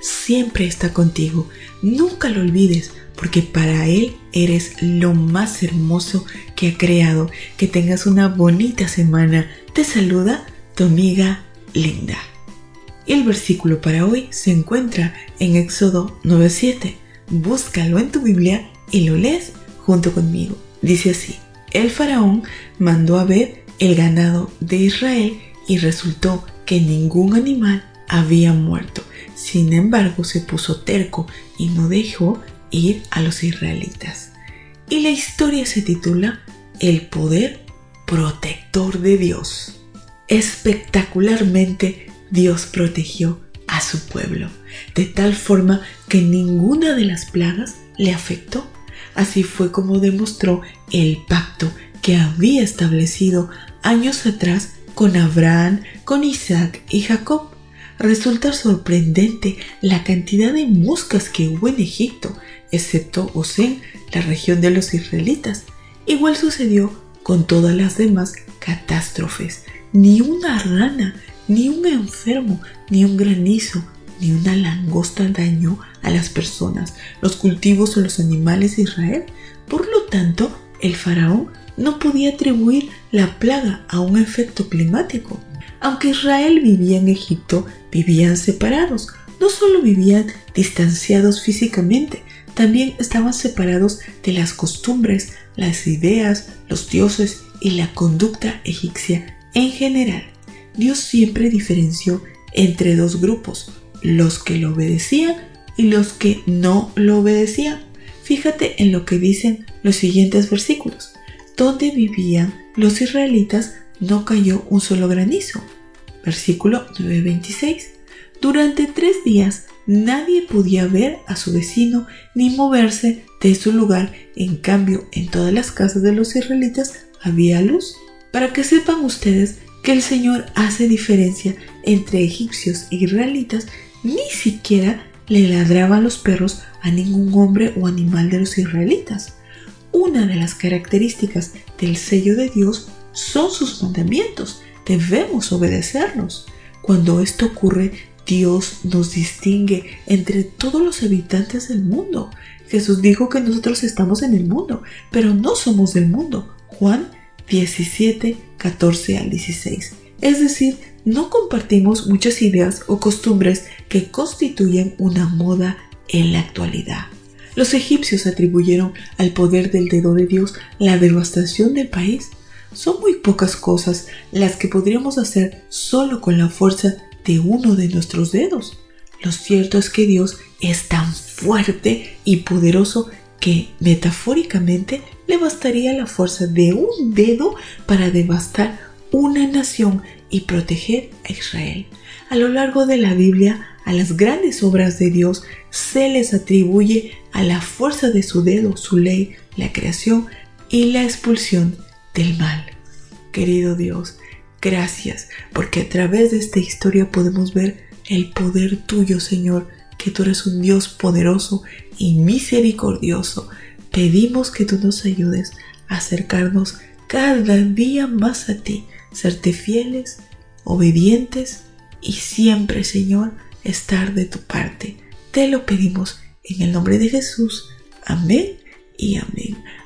siempre está contigo. Nunca lo olvides porque para Él eres lo más hermoso que ha creado. Que tengas una bonita semana. Te saluda tu amiga Linda. El versículo para hoy se encuentra en Éxodo 9:7. Búscalo en tu Biblia y lo lees junto conmigo. Dice así, el faraón mandó a ver el ganado de Israel y resultó que ningún animal había muerto. Sin embargo, se puso terco y no dejó ir a los israelitas. Y la historia se titula El poder protector de Dios. Espectacularmente Dios protegió a su pueblo, de tal forma que ninguna de las plagas le afectó. Así fue como demostró el pacto que había establecido años atrás con Abraham, con Isaac y Jacob. Resulta sorprendente la cantidad de moscas que hubo en Egipto, excepto Osén, la región de los israelitas. Igual sucedió con todas las demás catástrofes. Ni una rana, ni un enfermo, ni un granizo, ni una langosta dañó a las personas, los cultivos o los animales de Israel. Por lo tanto, el faraón no podía atribuir la plaga a un efecto climático. Aunque Israel vivía en Egipto, vivían separados. No solo vivían distanciados físicamente, también estaban separados de las costumbres, las ideas, los dioses y la conducta egipcia en general. Dios siempre diferenció entre dos grupos, los que lo obedecían y los que no lo obedecían. Fíjate en lo que dicen los siguientes versículos. Donde vivían los israelitas no cayó un solo granizo. Versículo 9:26. Durante tres días nadie podía ver a su vecino ni moverse de su lugar. En cambio, en todas las casas de los israelitas había luz. Para que sepan ustedes que el Señor hace diferencia entre egipcios e israelitas, ni siquiera le ladraban los perros a ningún hombre o animal de los israelitas. Una de las características del sello de Dios son sus mandamientos. Debemos obedecerlos. Cuando esto ocurre, Dios nos distingue entre todos los habitantes del mundo. Jesús dijo que nosotros estamos en el mundo, pero no somos del mundo. Juan 17, 14 al 16. Es decir, no compartimos muchas ideas o costumbres que constituyen una moda en la actualidad. Los egipcios atribuyeron al poder del dedo de Dios la devastación del país. Son muy pocas cosas las que podríamos hacer solo con la fuerza de uno de nuestros dedos. Lo cierto es que Dios es tan fuerte y poderoso que metafóricamente le bastaría la fuerza de un dedo para devastar una nación y proteger a Israel. A lo largo de la Biblia, a las grandes obras de Dios se les atribuye a la fuerza de su dedo, su ley, la creación y la expulsión del mal. Querido Dios, gracias porque a través de esta historia podemos ver el poder tuyo, Señor, que tú eres un Dios poderoso y misericordioso. Pedimos que tú nos ayudes a acercarnos cada día más a ti, serte fieles, obedientes y siempre, Señor, estar de tu parte. Te lo pedimos en el nombre de Jesús. Amén y amén.